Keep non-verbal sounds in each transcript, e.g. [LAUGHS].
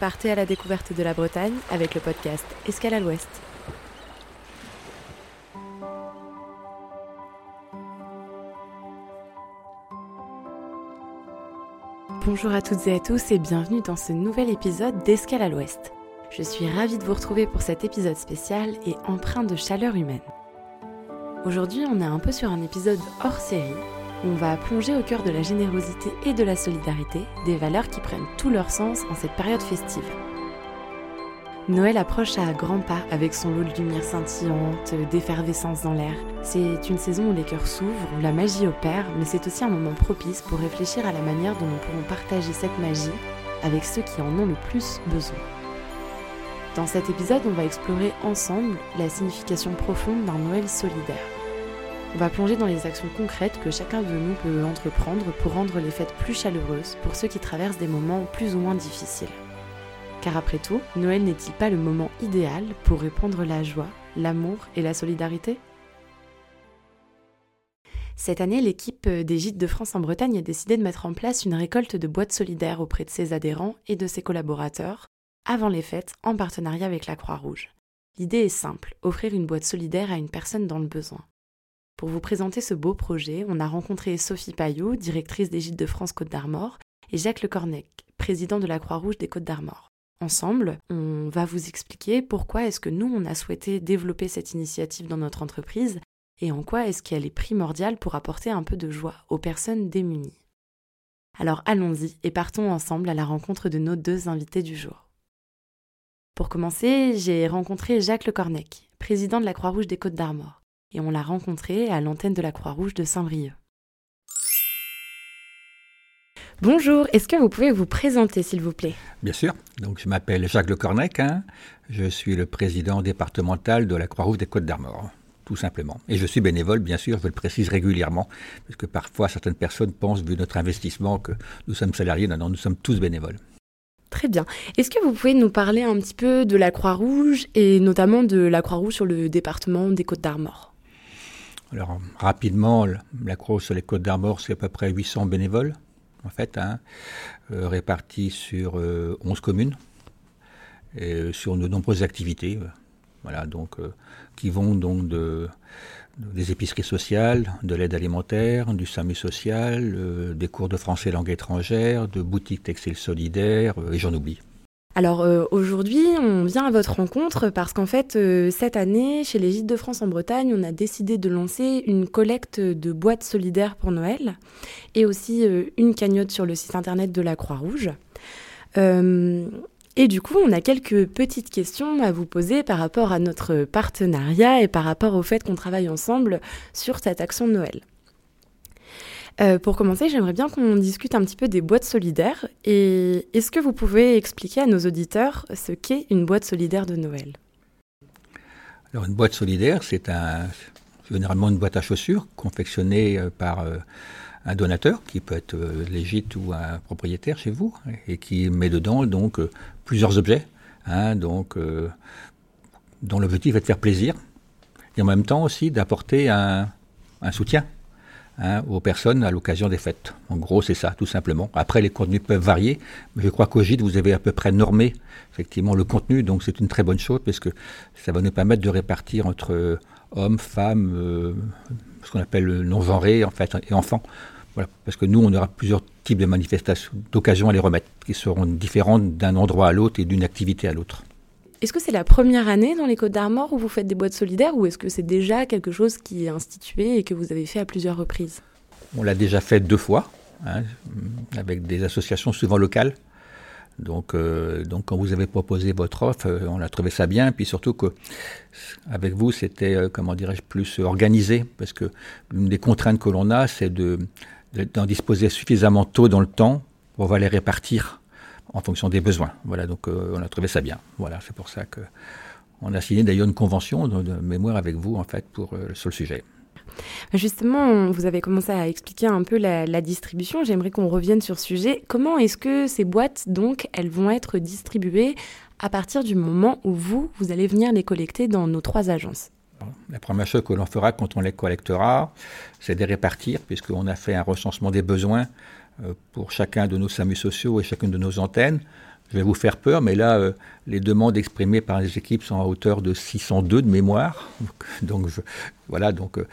Partez à la découverte de la Bretagne avec le podcast Escale à l'Ouest. Bonjour à toutes et à tous et bienvenue dans ce nouvel épisode d'Escale à l'Ouest. Je suis ravie de vous retrouver pour cet épisode spécial et empreint de chaleur humaine. Aujourd'hui, on est un peu sur un épisode hors série on va plonger au cœur de la générosité et de la solidarité, des valeurs qui prennent tout leur sens en cette période festive. Noël approche à grands pas avec son lot de lumière scintillante, d'effervescence dans l'air. C'est une saison où les cœurs s'ouvrent, où la magie opère, mais c'est aussi un moment propice pour réfléchir à la manière dont nous pourrons partager cette magie avec ceux qui en ont le plus besoin. Dans cet épisode, on va explorer ensemble la signification profonde d'un Noël solidaire. On va plonger dans les actions concrètes que chacun de nous peut entreprendre pour rendre les fêtes plus chaleureuses pour ceux qui traversent des moments plus ou moins difficiles. Car après tout, Noël n'est-il pas le moment idéal pour répandre la joie, l'amour et la solidarité? Cette année, l'équipe des Gîtes de France en Bretagne a décidé de mettre en place une récolte de boîtes solidaires auprès de ses adhérents et de ses collaborateurs, avant les fêtes, en partenariat avec la Croix-Rouge. L'idée est simple, offrir une boîte solidaire à une personne dans le besoin. Pour vous présenter ce beau projet, on a rencontré Sophie Payot, directrice des Gîtes de France Côte d'Armor, et Jacques Lecornec, président de la Croix-Rouge des Côtes d'Armor. Ensemble, on va vous expliquer pourquoi est-ce que nous, on a souhaité développer cette initiative dans notre entreprise et en quoi est-ce qu'elle est primordiale pour apporter un peu de joie aux personnes démunies. Alors allons-y et partons ensemble à la rencontre de nos deux invités du jour. Pour commencer, j'ai rencontré Jacques Lecornec, président de la Croix-Rouge des Côtes d'Armor, et on l'a rencontré à l'antenne de la Croix-Rouge de Saint-Brieuc. Bonjour, est-ce que vous pouvez vous présenter s'il vous plaît? Bien sûr, donc je m'appelle Jacques Lecornec, hein. je suis le président départemental de la Croix-Rouge des Côtes d'Armor, tout simplement. Et je suis bénévole, bien sûr, je le précise régulièrement, parce que parfois certaines personnes pensent, vu notre investissement, que nous sommes salariés, non, non, nous sommes tous bénévoles. Très bien. Est-ce que vous pouvez nous parler un petit peu de la Croix-Rouge et notamment de la Croix-Rouge sur le département des Côtes d'Armor Alors, rapidement, la Croix-Rouge sur les Côtes d'Armor, c'est à peu près 800 bénévoles en fait, hein, euh, répartis sur 11 euh, communes et euh, sur de nombreuses activités. voilà, donc, qui vont donc de, des épiceries sociales, de l'aide alimentaire, du SAMU social, des cours de français langue étrangère, de boutiques textiles solidaires, et j'en oublie. Alors euh, aujourd'hui, on vient à votre rencontre parce qu'en fait, euh, cette année, chez les Gîtes de France en Bretagne, on a décidé de lancer une collecte de boîtes solidaires pour Noël et aussi euh, une cagnotte sur le site internet de la Croix-Rouge. et du coup, on a quelques petites questions à vous poser par rapport à notre partenariat et par rapport au fait qu'on travaille ensemble sur cette action de Noël. Euh, pour commencer, j'aimerais bien qu'on discute un petit peu des boîtes solidaires. Et est-ce que vous pouvez expliquer à nos auditeurs ce qu'est une boîte solidaire de Noël? Alors, une boîte solidaire, c'est un, généralement une boîte à chaussures confectionnée euh, par euh, un donateur, qui peut être légite ou un propriétaire chez vous, et qui met dedans donc plusieurs objets, hein, donc, dont l'objectif est de faire plaisir, et en même temps aussi d'apporter un soutien Hein, aux personnes à l'occasion des fêtes. En gros, c'est ça, tout simplement. Après, les contenus peuvent varier, mais je crois qu'au GIT, vous avez à peu près normé effectivement le contenu, donc c'est une très bonne chose parce que ça va nous permettre de répartir entre euh, hommes, femmes, euh, ce qu'on appelle non-genré en fait, et enfants. Voilà, parce que nous, on aura plusieurs types de manifestations, d'occasions à les remettre, qui seront différentes d'un endroit à l'autre et d'une activité à l'autre. Est-ce que c'est la première année dans les Côtes d'Armor où vous faites des boîtes solidaires ou est-ce que c'est déjà quelque chose qui est institué et que vous avez fait à plusieurs reprises? On l'a déjà fait deux fois, hein, avec des associations souvent locales. Donc, euh, donc quand vous avez proposé votre offre, euh, on a trouvé ça bien. Puis surtout que avec vous, c'était, euh, comment dirais-je, plus organisé. Parce que l'une des contraintes que l'on a, c'est de, d'en disposer suffisamment tôt dans le temps pour pouvoir les répartir en fonction des besoins. Voilà, donc euh, on a trouvé ça bien. Voilà, c'est pour ça que on a signé d'ailleurs une convention de, mémoire avec vous en fait pour euh, sur le sujet. Justement, vous avez commencé à expliquer un peu la, la distribution. J'aimerais qu'on revienne sur ce sujet. Comment est-ce que ces boîtes, donc, elles vont être distribuées à partir du moment où vous, vous allez venir les collecter dans nos trois agences? La première chose que l'on fera quand on les collectera, c'est de les répartir, puisqu'on a fait un recensement des besoins pour chacun de nos SAMU sociaux et chacune de nos antennes. je vais vous faire peur, mais là, euh, les demandes exprimées par les équipes sont à hauteur de 602 de mémoire. Donc, [LAUGHS] voilà, donc, euh,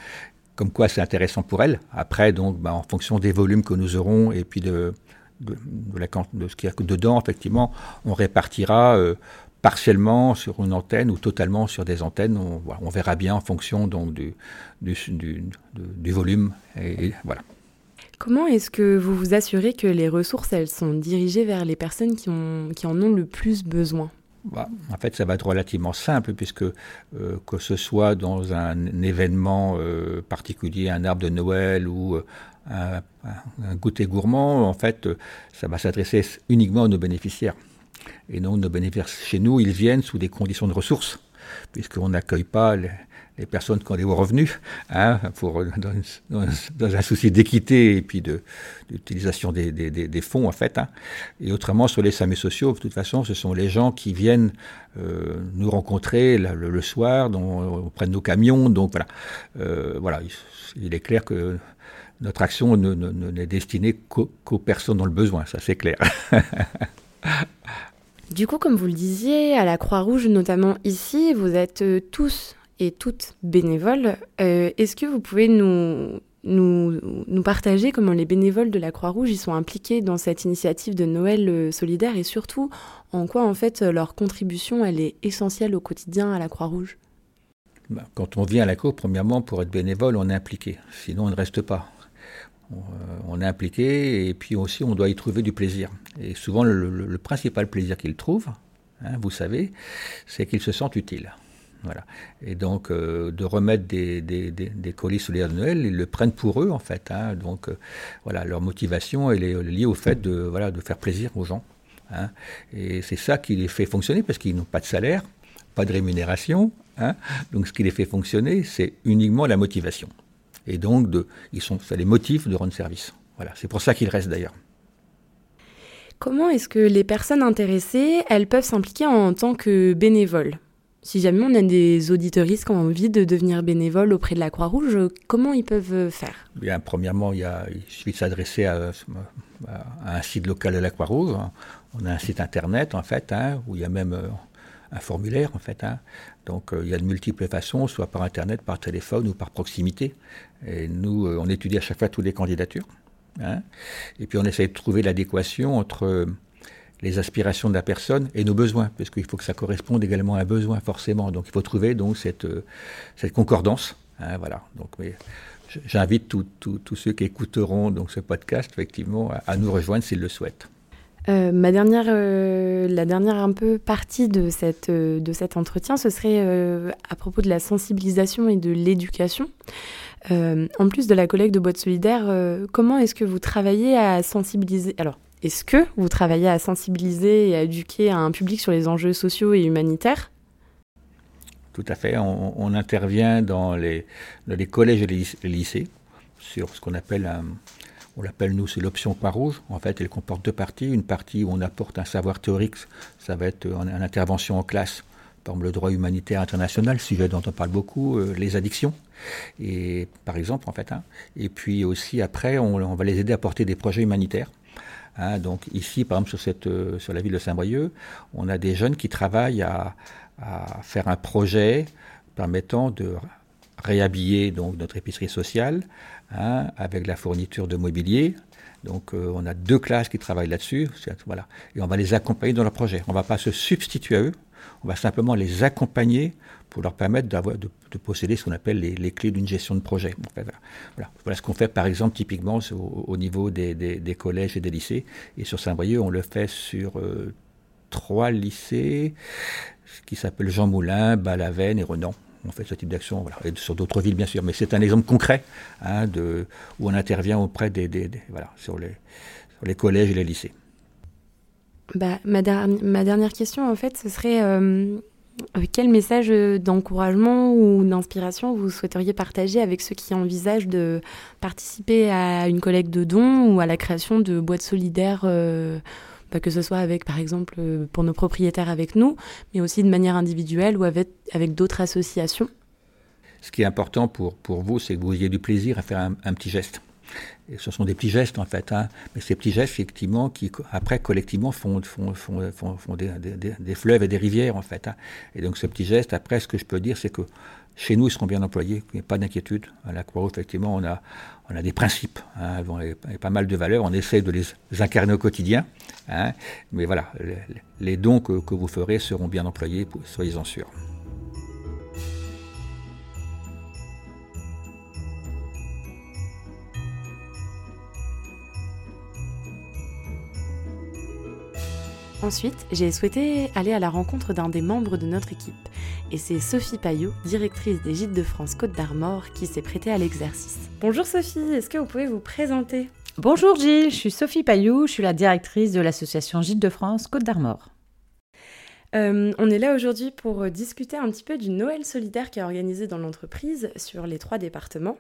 comme quoi c'est intéressant pour elles. Après, donc, bah, en fonction des volumes que nous aurons et puis de, ce qu'il y a dedans, effectivement, on répartira euh, partiellement sur une antenne ou totalement sur des antennes. On, verra bien en fonction donc, du volume. Et, voilà. Comment est-ce que vous vous assurez que les ressources, elles sont dirigées vers les personnes qui, ont, qui en ont le plus besoin? Bah, en fait, ça va être relativement simple puisque euh, que ce soit dans un événement euh, particulier, un arbre de Noël ou euh, un, un, goûter gourmand, en fait, ça va s'adresser uniquement à nos bénéficiaires. Et donc, nos bénéficiaires chez nous, ils viennent sous des conditions de ressources, puisqu'on n'accueille pas les, les personnes qui ont des hauts revenus, hein, pour, dans, un souci d'équité et puis d'utilisation de, des, des, des, fonds, en fait. Hein. Et autrement, sur les SAMU sociaux, de toute façon, ce sont les gens qui viennent euh, nous rencontrer le, soir, dont on prenne nos camions. Donc voilà, euh, voilà il, est clair que notre action n'est ne, ne, destinée qu'aux personnes dans le besoin, ça c'est clair. [LAUGHS] Du coup, comme vous le disiez, à la Croix-Rouge, notamment ici, vous êtes euh, tous et toutes bénévoles. Euh, Est-ce que vous pouvez nous, nous, partager comment les bénévoles de la Croix-Rouge y sont impliqués dans cette initiative de Noël euh, solidaire et surtout en quoi en fait leur contribution elle est essentielle au quotidien à la Croix-Rouge? Bah, Quand on vient à la Cour, premièrement, pour être bénévole, on est impliqué. Sinon, on ne reste pas. On, euh, est impliqué et puis aussi on doit y trouver du plaisir. Et souvent le principal plaisir qu'ils trouvent, hein, vous savez, c'est qu'ils se sentent utiles. Et donc, euh, de remettre des, des, des, des, colis solidaires de Noël, ils le prennent pour eux, en fait. Hein. Donc, euh, voilà, leur motivation, est liée au fait de, voilà, de faire plaisir aux gens. Hein. Et c'est ça qui les fait fonctionner, parce qu'ils n'ont pas de salaire, pas de rémunération. Hein. Donc, ce qui les fait fonctionner, c'est uniquement la motivation. Et donc, ils sont, ça les motive de rendre service. Voilà. C'est pour ça qu'ils restent, d'ailleurs. Comment est-ce que les personnes intéressées, elles peuvent s'impliquer en tant que bénévoles? Si jamais on a des auditoristes qui ont envie de devenir bénévoles auprès de la Croix-Rouge, comment ils peuvent faire? Bien, premièrement, il, suffit de s'adresser à, un site local de la Croix-Rouge. On a un site internet, en fait, hein, où il y a même euh, un formulaire, en fait. Hein. Donc, euh, il y a de multiples façons, soit par internet, par téléphone ou par proximité. Et nous, euh, on étudie à chaque fois toutes les candidatures. Hein. Et puis, on essaie de trouver l'adéquation entre les aspirations de la personne et nos besoins, parce qu'il faut que ça corresponde également à un besoin forcément. Donc il faut trouver donc cette, euh, concordance. Hein, voilà. Donc j'invite tous ceux qui écouteront donc ce podcast effectivement à, nous rejoindre s'ils le souhaitent. Euh, ma dernière, euh, la dernière un peu partie de, cette, de cet entretien, ce serait à propos de la sensibilisation et de l'éducation. en plus de la collecte de boîtes solidaires, comment est-ce que vous travaillez à sensibiliser Alors, est-ce que vous travaillez à sensibiliser et à éduquer un public sur les enjeux sociaux et humanitaires? Tout à fait. On, intervient dans les, collèges et les lycées sur ce qu'on appelle on l'appelle nous, c'est l'option Croix-Rouge. En fait, elle comporte deux parties. Une partie où on apporte un savoir théorique, ça va être en intervention en classe, par exemple le droit humanitaire international, sujet dont on parle beaucoup, euh, les addictions, et par exemple en fait. Hein. Et puis aussi après, on, on va les aider à porter des projets humanitaires. Hein, donc ici, par exemple, euh, sur la ville de Saint-Brieuc, on a des jeunes qui travaillent à, à, faire un projet permettant de réhabiller donc notre épicerie sociale hein, avec la fourniture de mobilier. Donc euh, on a deux classes qui travaillent là-dessus, voilà, et on va les accompagner dans leur projet. On ne va pas se substituer à eux, on va simplement les accompagner pour leur permettre d'avoir, de, de, posséder ce qu'on appelle les, clés d'une gestion de projet. voilà. Ce qu'on fait par exemple typiquement au, au niveau des, collèges et des lycées. Et sur Saint-Brieuc, on le fait sur euh, trois lycées qui s'appellent Jean Moulin, Balavenne et Renan. On fait ce type d'action, sur d'autres villes bien sûr, mais c'est un exemple concret hein, de, où on intervient auprès des, voilà, sur les collèges et les lycées. Bah, ma, der ma, dernière question, en fait, ce serait euh, quel message d'encouragement ou d'inspiration vous souhaiteriez partager avec ceux qui envisagent de participer à une collecte de dons ou à la création de boîtes solidaires euh, bah, que ce soit avec, par exemple, euh, pour nos propriétaires avec nous, mais aussi de manière individuelle ou avec, d'autres associations? Ce qui est important pour, vous, c'est que vous ayez du plaisir à faire un petit geste. Ce sont des petits gestes en fait, hein. mais ces petits gestes effectivement qui après collectivement font, des, fleuves et des rivières en fait. Hein. Et donc ce petit geste, après ce que je peux dire, c'est que chez nous, ils seront bien employés, il n'y a pas d'inquiétude. À la Croix-Rouge, effectivement, on a, on a des principes, hein, pas mal de valeurs, on essaie de les incarner au quotidien. Hein, mais voilà, les, les dons que, que, vous ferez seront bien employés, soyez-en sûrs. Ensuite, j'ai souhaité aller à la rencontre d'un des membres de notre équipe. Et c'est Sophie Payot, directrice des Gîtes de France Côte d'Armor, qui s'est prêtée à l'exercice. Bonjour Sophie, est-ce que vous pouvez vous présenter? Bonjour Gilles, je suis Sophie Payot, je suis la directrice de l'association Gîtes de France Côte d'Armor. Euh, on est là aujourd'hui pour euh, discuter un petit peu du Noël solidaire qui est organisé dans l'entreprise sur les trois départements.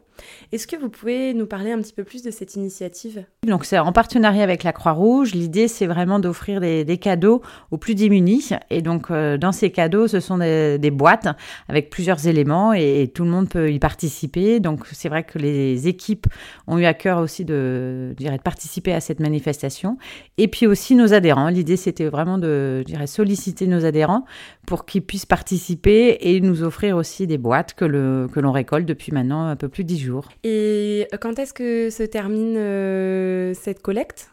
Est-ce que vous pouvez nous parler un petit peu plus de cette initiative? Donc c'est en partenariat avec la Croix-Rouge. L'idée c'est vraiment d'offrir des, cadeaux aux plus démunis. Et donc euh, dans ces cadeaux, ce sont des, boîtes avec plusieurs éléments et, tout le monde peut y participer. Donc c'est vrai que les équipes ont eu à cœur aussi de, de participer à cette manifestation. Et puis aussi nos adhérents. L'idée c'était vraiment de dirais, solliciter nos adhérents pour qu'ils puissent participer et nous offrir aussi des boîtes que, le, que l'on récolte depuis maintenant un peu plus de 10 jours. Et quand est-ce que se termine euh, cette collecte?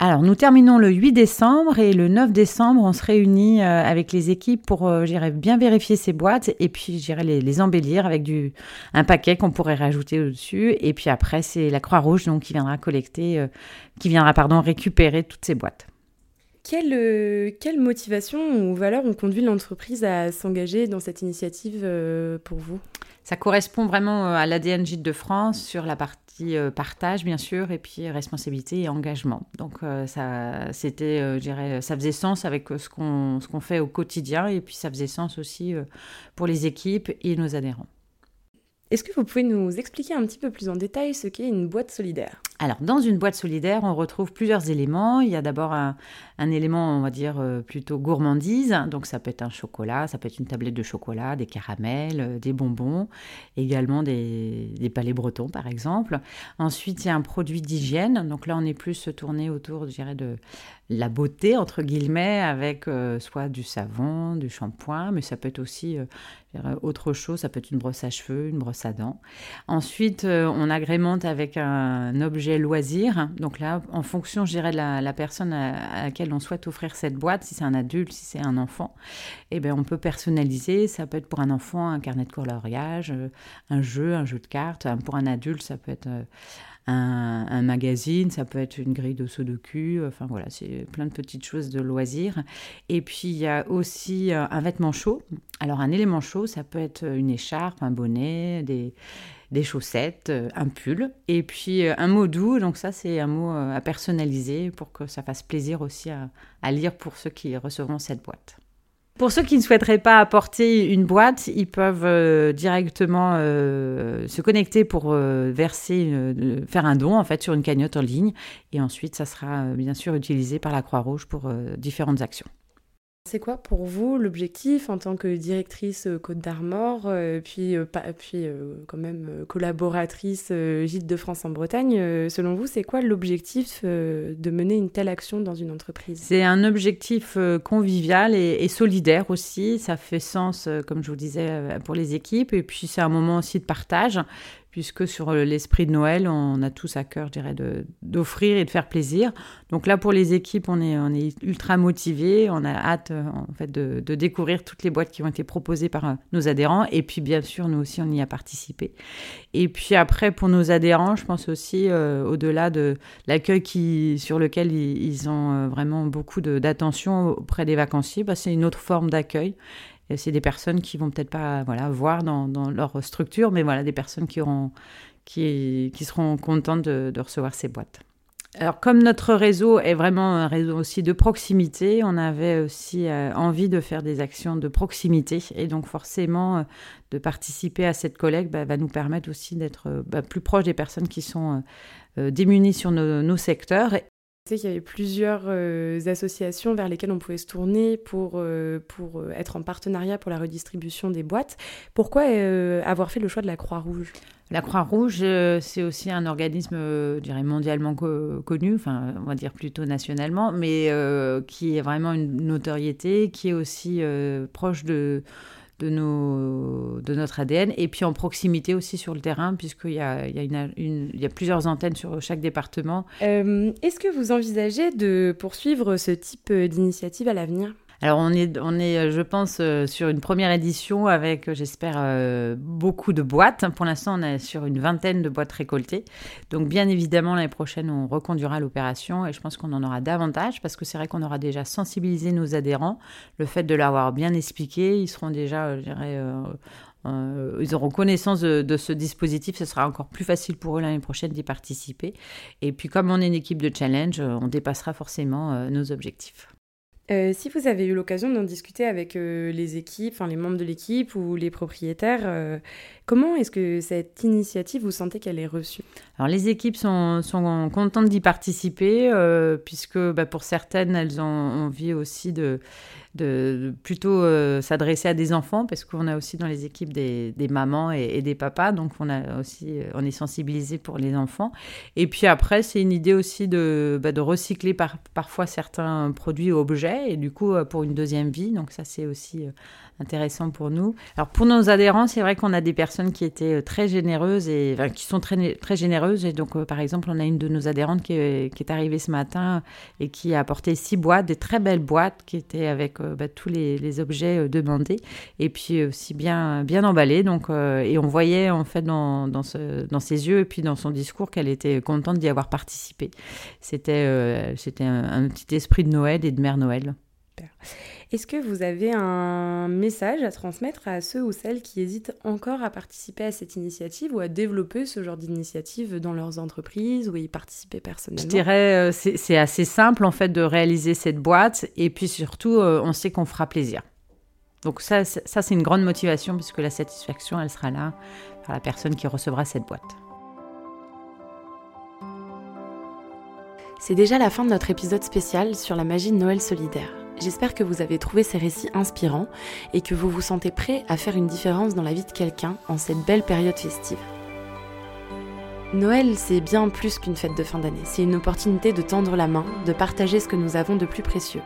Alors, nous terminons le 8 décembre et le 9 décembre, on se réunit euh, avec les équipes pour euh, bien vérifier ces boîtes et puis j'irai les, les, embellir avec du, un paquet qu'on pourrait rajouter au-dessus. Et puis après, c'est la Croix-Rouge donc, qui viendra collecter, qui viendra pardon, récupérer toutes ces boîtes. Quelle, euh, quelle motivation ou valeur ont conduit l'entreprise à s'engager dans cette initiative euh, pour vous? Ça correspond vraiment euh, à l'ADN Gîte de France sur la partie partage, bien sûr, et puis responsabilité et engagement. Donc, ça, c'était, je dirais, ça faisait sens avec ce qu'on, ce qu'on fait au quotidien, et puis ça faisait sens aussi pour les équipes et nos adhérents. Est-ce que vous pouvez nous expliquer un petit peu plus en détail ce qu'est une boîte solidaire? Alors, dans une boîte solidaire, on retrouve plusieurs éléments. Il y a d'abord un, élément, on va dire, euh, plutôt gourmandise. Donc, ça peut être un chocolat, ça peut être une tablette de chocolat, des caramels, euh, des bonbons, également des, palais bretons, par exemple. Ensuite, il y a un produit d'hygiène. Donc là, on est plus tourné autour, je dirais, de la beauté, entre guillemets, avec euh, soit du savon, du shampoing, mais ça peut être aussi autre chose. Ça peut être une brosse à cheveux, une brosse à dents. Ensuite, on agrémente avec un objet loisir. Donc là, en fonction, je dirais, de la, personne à, laquelle on souhaite offrir cette boîte, si c'est un adulte, si c'est un enfant, eh bien, on peut personnaliser. Ça peut être pour un enfant un carnet de coloriage, euh, un jeu, un jeu de cartes. Pour un adulte, ça peut être... Euh, un, magazine, ça peut être une grille de sudoku, enfin voilà, c'est plein de petites choses de loisirs. Et puis il y a aussi euh, un vêtement chaud. Alors un élément chaud, ça peut être une écharpe, un bonnet, des, des chaussettes, euh, un pull, et puis euh, un mot doux. Donc ça, c'est un mot à personnaliser pour que ça fasse plaisir aussi à, à lire pour ceux qui recevront cette boîte. Pour ceux qui ne souhaiteraient pas apporter une boîte, ils peuvent euh, directement euh, se connecter pour euh, verser, faire un don en fait sur une cagnotte en ligne, et ensuite ça sera bien sûr utilisé par la Croix-Rouge pour différentes actions. C'est quoi pour vous l'objectif en tant que directrice euh, Côte d'Armor, euh, puis, euh, quand même collaboratrice Gîte de France en Bretagne Selon vous, c'est quoi l'objectif de mener une telle action dans une entreprise? C'est un objectif convivial et, et, solidaire aussi. Ça fait sens, comme je vous disais, pour les équipes. Et puis c'est un moment aussi de partage puisque sur euh, l'esprit de Noël, on a tous à cœur, je dirais, d'offrir et de faire plaisir. Donc là, pour les équipes, on est, ultra motivés, on a hâte euh, en fait de, découvrir toutes les boîtes qui ont été proposées par euh, nos adhérents, et puis bien sûr, nous aussi, on y a participé. Et puis après, pour nos adhérents, je pense aussi, au-delà de l'accueil sur lequel ils, ont vraiment beaucoup d'attention auprès des vacanciers, bah, c'est une autre forme d'accueil c'est des personnes qui vont peut-être pas voilà, voir dans, leur structure, mais voilà, des personnes qui, auront, qui, seront contentes de, recevoir ces boîtes. Alors, comme notre réseau est vraiment un réseau aussi de proximité, on avait aussi euh, envie de faire des actions de proximité. Et donc, forcément, euh, de participer à cette collecte bah, va nous permettre aussi d'être euh, bah, plus proche des personnes qui sont démunies sur nos secteurs sais qu'il y avait plusieurs associations vers lesquelles on pouvait se tourner pour, pour être en partenariat pour la redistribution des boîtes. Pourquoi avoir fait le choix de la Croix-Rouge? La Croix-Rouge, euh, c'est aussi un organisme, euh, je dirais, mondialement connu, enfin, on va dire plutôt nationalement, mais euh, qui est vraiment une notoriété, qui est aussi proche de, de, nos, de notre ADN, et puis en proximité aussi sur le terrain, puisqu'il y a, il y, a il y a plusieurs antennes sur chaque département. Est-ce que vous envisagez de poursuivre ce type d'initiative à l'avenir? Alors on est, on est, je pense, euh, sur une première édition avec, j'espère, euh, beaucoup de boîtes. Pour l'instant, on est sur une vingtaine de boîtes récoltées. Donc bien évidemment, l'année prochaine, on reconduira l'opération et je pense qu'on en aura davantage parce que c'est vrai qu'on aura déjà sensibilisé nos adhérents. Le fait de l'avoir bien expliqué, ils seront déjà, euh, je dirais, ils auront connaissance de, ce dispositif, ce sera encore plus facile pour eux l'année prochaine d'y participer. Et puis comme on est une équipe de challenge, on dépassera forcément nos objectifs. Euh, si vous avez eu l'occasion d'en discuter avec euh, les équipes, enfin les membres de l'équipe ou les propriétaires, euh, comment est-ce que cette initiative, vous sentez qu'elle est reçue? Alors les équipes sont, sont contentes d'y participer, puisque bah, pour certaines, elles ont envie aussi de plutôt euh, s'adresser à des enfants parce qu'on a aussi dans les équipes des, mamans et, des papas, donc on a aussi euh, on est sensibilisé pour les enfants. Et puis après, c'est une idée aussi de, bah, de recycler par, parfois certains produits ou objets et du coup euh, pour une deuxième vie. Donc ça c'est aussi intéressant pour nous. Alors pour nos adhérents, c'est vrai qu'on a des personnes qui étaient euh, très généreuses et qui sont très, très généreuses. Et donc, euh, par exemple, on a une de nos adhérentes qui est, arrivée ce matin et qui a apporté six boîtes, des très belles boîtes qui étaient avec euh, bah, tous les, objets demandés et puis aussi bien, bien emballées. Donc, et on voyait en fait dans, dans, ses yeux et puis dans son discours qu'elle était contente d'y avoir participé. C'était c'était un, un, petit esprit de Noël et de Mère Noël. Est-ce que vous avez un message à transmettre à ceux ou celles qui hésitent encore à participer à cette initiative ou à développer ce genre d'initiative dans leurs entreprises ou y participer personnellement? Je dirais, euh, c'est assez simple en fait de réaliser cette boîte et puis surtout, euh, on sait qu'on fera plaisir. Donc ça, ça c'est une grande motivation puisque la satisfaction, elle sera là par la personne qui recevra cette boîte. C'est déjà la fin de notre épisode spécial sur la magie de Noël solidaire. J'espère que vous avez trouvé ces récits inspirants et que vous vous sentez prêt à faire une différence dans la vie de quelqu'un en cette belle période festive. Noël, c'est bien plus qu'une fête de fin d'année. C'est une opportunité de tendre la main, de partager ce que nous avons de plus précieux,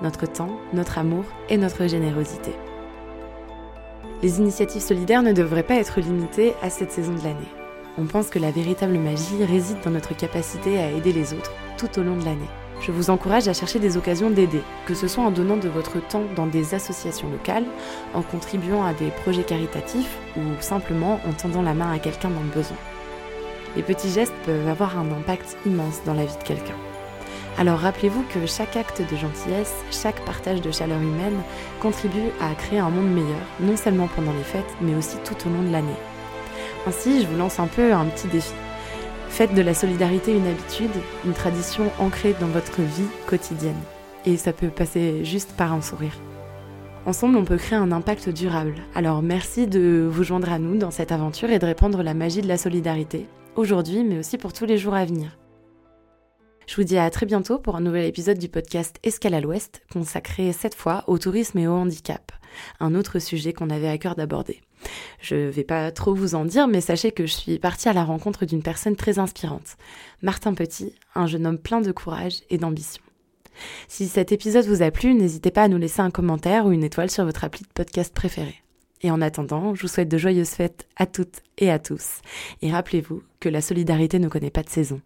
notre temps, notre amour et notre générosité. Les initiatives solidaires ne devraient pas être limitées à cette saison de l'année. On pense que la véritable magie réside dans notre capacité à aider les autres tout au long de l'année. Je vous encourage à chercher des occasions d'aider, que ce soit en donnant de votre temps dans des associations locales, en contribuant à des projets caritatifs ou simplement en tendant la main à quelqu'un dans le besoin. Les petits gestes peuvent avoir un impact immense dans la vie de quelqu'un. Alors rappelez-vous que chaque acte de gentillesse, chaque partage de chaleur humaine contribue à créer un monde meilleur, non seulement pendant les fêtes, mais aussi tout au long de l'année. Ainsi, je vous lance un peu un petit défi. Faites de la solidarité une habitude, une tradition ancrée dans votre vie quotidienne. Et ça peut passer juste par un sourire. Ensemble, on peut créer un impact durable. Alors merci de vous joindre à nous dans cette aventure et de répandre la magie de la solidarité, aujourd'hui, mais aussi pour tous les jours à venir. Je vous dis à très bientôt pour un nouvel épisode du podcast Escale à l'Ouest, consacré cette fois au tourisme et au handicap, un autre sujet qu'on avait à cœur d'aborder. Je vais pas trop vous en dire, mais sachez que je suis partie à la rencontre d'une personne très inspirante, Martin Petit, un jeune homme plein de courage et d'ambition. Si cet épisode vous a plu, n'hésitez pas à nous laisser un commentaire ou une étoile sur votre appli de podcast préféré. Et en attendant, je vous souhaite de joyeuses fêtes à toutes et à tous. Et rappelez-vous que la solidarité ne connaît pas de saison.